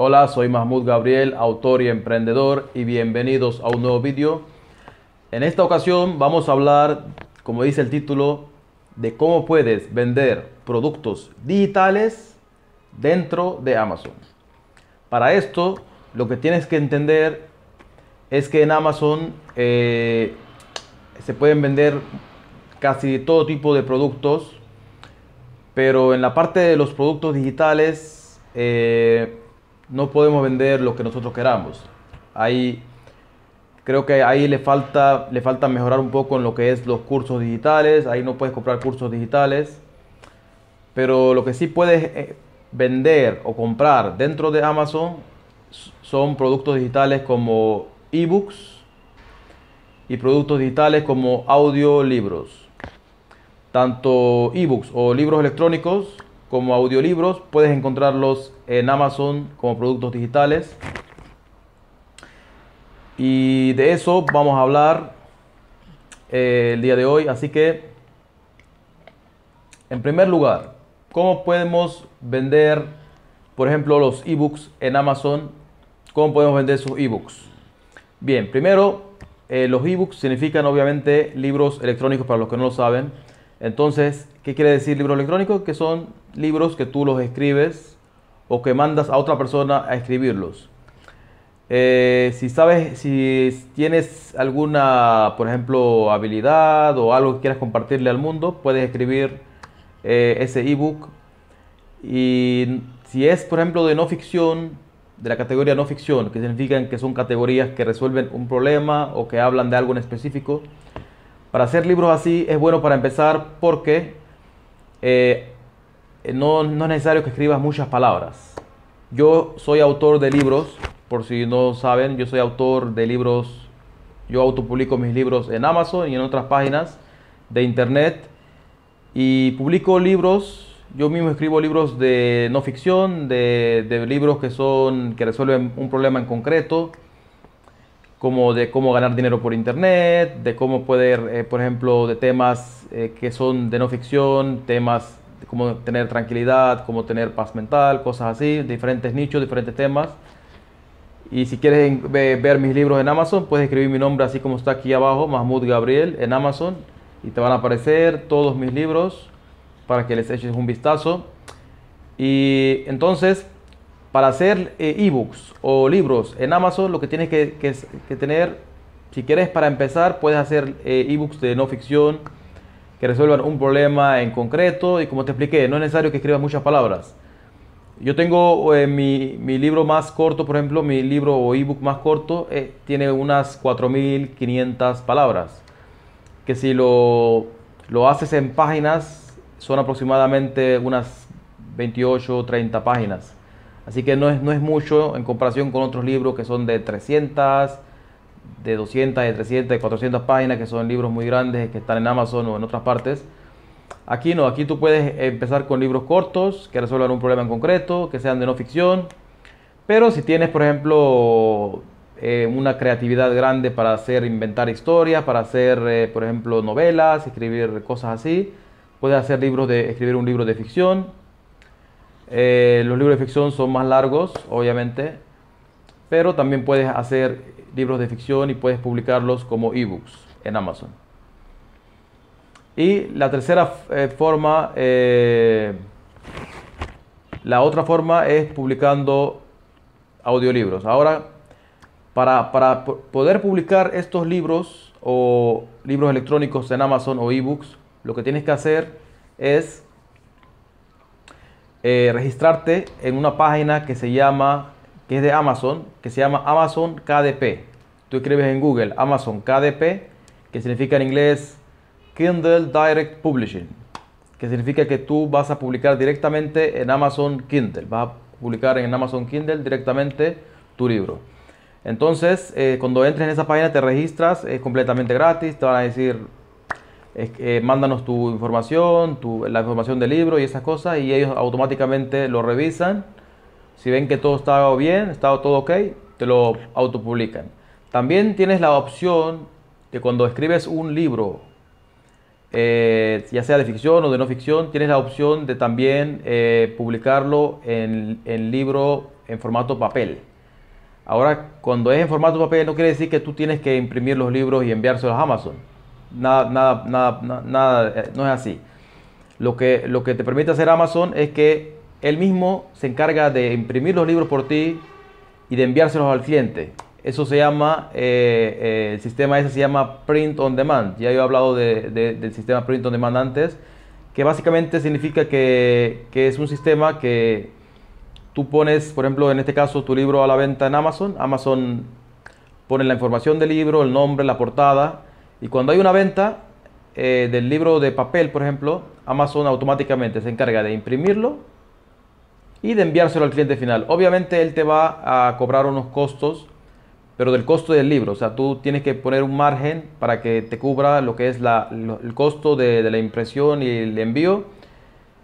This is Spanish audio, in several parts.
Hola, soy Mahmoud Gabriel, autor y emprendedor y bienvenidos a un nuevo vídeo. En esta ocasión vamos a hablar, como dice el título, de cómo puedes vender productos digitales dentro de Amazon. Para esto, lo que tienes que entender es que en Amazon eh, se pueden vender casi todo tipo de productos, pero en la parte de los productos digitales eh, no podemos vender lo que nosotros queramos. Ahí creo que ahí le falta, le falta mejorar un poco en lo que es los cursos digitales. Ahí no puedes comprar cursos digitales. Pero lo que sí puedes eh, vender o comprar dentro de Amazon son productos digitales como ebooks y productos digitales como audiolibros. Tanto ebooks o libros electrónicos como audiolibros puedes encontrarlos en Amazon como productos digitales. Y de eso vamos a hablar eh, el día de hoy. Así que, en primer lugar, ¿cómo podemos vender, por ejemplo, los ebooks en Amazon? ¿Cómo podemos vender sus ebooks? Bien, primero, eh, los ebooks significan obviamente libros electrónicos para los que no lo saben. Entonces, ¿qué quiere decir libro electrónico? Que son libros que tú los escribes o que mandas a otra persona a escribirlos. Eh, si sabes, si tienes alguna, por ejemplo, habilidad o algo que quieras compartirle al mundo, puedes escribir eh, ese ebook. Y si es, por ejemplo, de no ficción, de la categoría no ficción, que significan que son categorías que resuelven un problema o que hablan de algo en específico, para hacer libros así es bueno para empezar porque eh, no, no es necesario que escribas muchas palabras. Yo soy autor de libros, por si no saben, yo soy autor de libros, yo autopublico mis libros en Amazon y en otras páginas de internet y publico libros, yo mismo escribo libros de no ficción, de, de libros que son que resuelven un problema en concreto como de cómo ganar dinero por internet, de cómo poder, eh, por ejemplo, de temas eh, que son de no ficción, temas de cómo tener tranquilidad, cómo tener paz mental, cosas así, diferentes nichos, diferentes temas. Y si quieres ver mis libros en Amazon, puedes escribir mi nombre así como está aquí abajo, Mahmoud Gabriel, en Amazon, y te van a aparecer todos mis libros para que les eches un vistazo. Y entonces, para hacer eh, ebooks o libros en Amazon, lo que tienes que, tener, si quieres para empezar, puedes hacer eh, ebooks de no ficción que resuelvan un problema en concreto. Y como te expliqué, no es necesario que escribas muchas palabras. Yo tengo eh, mi, libro más corto, por ejemplo, mi libro o ebook más corto tiene unas 4.500 palabras. Que si lo, lo haces en páginas, son aproximadamente unas 28 o 30 páginas. Así que no es, no es mucho en comparación con otros libros que son de 300, de 200, de 300, de 400 páginas, que son libros muy grandes que están en Amazon o en otras partes. Aquí no, aquí tú puedes empezar con libros cortos que resuelvan un problema en concreto, que sean de no ficción. Pero si tienes, por ejemplo, eh, una creatividad grande para hacer, inventar historias, para hacer, eh, por ejemplo, novelas, escribir cosas así, puedes hacer libros de, escribir un libro de ficción eh, los libros de ficción son más largos, obviamente, pero también puedes hacer libros de ficción y puedes publicarlos como ebooks en Amazon. Y la tercera eh, forma, eh, la otra forma es publicando audiolibros. Ahora, para, para poder publicar estos libros o libros electrónicos en Amazon o ebooks, lo que tienes que hacer es eh, registrarte en una página que se llama, que es de Amazon, que se llama Amazon KDP. Tú escribes en Google Amazon KDP, que significa en inglés Kindle Direct Publishing, que significa que tú vas a publicar directamente en Amazon Kindle, vas a publicar en Amazon Kindle directamente tu libro. Entonces, eh, cuando entres en esa página te registras, es completamente gratis, te van a decir eh, mándanos tu información, la información del libro y esas cosas y ellos automáticamente lo revisan. Si ven que todo está bien, está todo ok, te lo autopublican. También tienes la opción que cuando escribes un libro, eh, ya sea de ficción o de no ficción, tienes la opción de también eh, publicarlo en, en libro en formato papel. Ahora, cuando es en formato papel, no quiere decir que tú tienes que imprimir los libros y enviárselos a Amazon. Nada, nada, nada, nada, eh, no es así. Lo que, lo que te permite hacer Amazon es que él mismo se encarga de imprimir los libros por ti y de enviárselos al cliente. Eso se llama, eh, eh, el sistema ese se llama Print on Demand. Ya yo he hablado del sistema Print on Demand antes, que básicamente significa que, que es un sistema que tú pones, por ejemplo, en este caso, tu libro a la venta en Amazon. Amazon pone la información del libro, el nombre, la portada. Y cuando hay una venta eh, del libro de papel, por ejemplo, Amazon automáticamente se encarga de imprimirlo y de enviárselo al cliente final. Obviamente él te va a cobrar unos costos, pero del costo del libro. O sea, tú tienes que poner un margen para que te cubra lo que es el costo de la impresión y el envío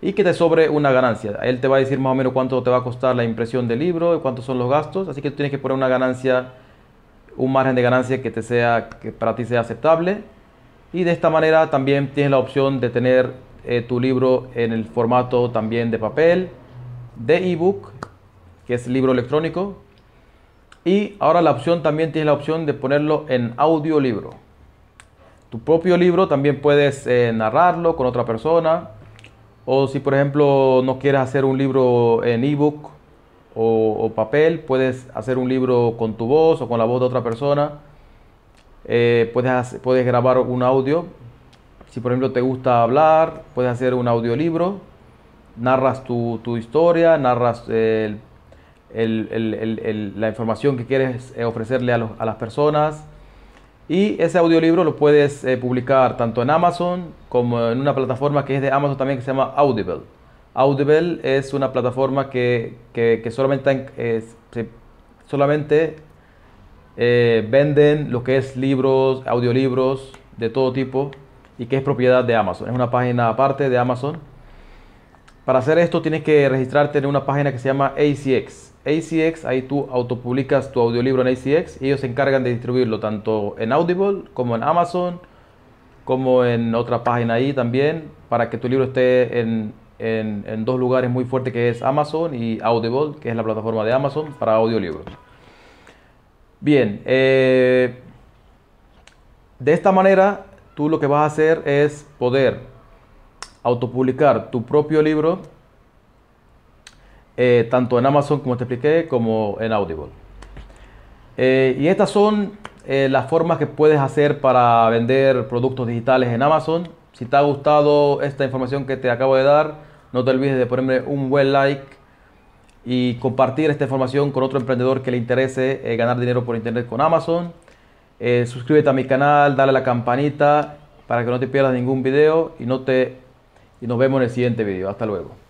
y que te sobre una ganancia. Él te va a decir más o menos cuánto te va a costar la impresión del libro y cuántos son los gastos, así que tú tienes que poner una ganancia, un margen de ganancia que te sea que para ti sea aceptable. Y de esta manera también tienes la opción de tener eh, tu libro en el formato también de papel, de ebook, que es libro electrónico. Y ahora la opción también tienes la opción de ponerlo en audiolibro. Tu propio libro también puedes eh, narrarlo con otra persona. O si por ejemplo no quieres hacer un libro en ebook o, papel, puedes hacer un libro con tu voz o con la voz de otra persona. Eh, puedes, puedes grabar un audio. Si por ejemplo te gusta hablar, puedes hacer un audiolibro. Narras tu, historia, narras la información que quieres eh, ofrecerle a, a las personas y ese audiolibro lo puedes eh, publicar tanto en Amazon como en una plataforma que es de Amazon también que se llama Audible. Audible es una plataforma que, solamente, solamente eh, venden lo que es libros, audiolibros de todo tipo y que es propiedad de Amazon. Es una página aparte de Amazon. Para hacer esto tienes que registrarte en una página que se llama ACX. ACX, ahí tú autopublicas tu audiolibro en ACX y ellos se encargan de distribuirlo tanto en Audible como en Amazon, como en otra página ahí también, para que tu libro esté en, dos lugares muy fuertes que es Amazon y Audible, que es la plataforma de Amazon para audiolibros. Bien, eh, de esta manera tú lo que vas a hacer es poder autopublicar tu propio libro eh, tanto en Amazon como te expliqué, como en Audible. Eh, y estas son las formas que puedes hacer para vender productos digitales en Amazon. Si te ha gustado esta información que te acabo de dar, no te olvides de ponerme un buen like y compartir esta información con otro emprendedor que le interese ganar dinero por internet con Amazon. suscríbete a mi canal, dale a la campanita para que no te pierdas ningún video y, no te, y nos vemos en el siguiente video. Hasta luego.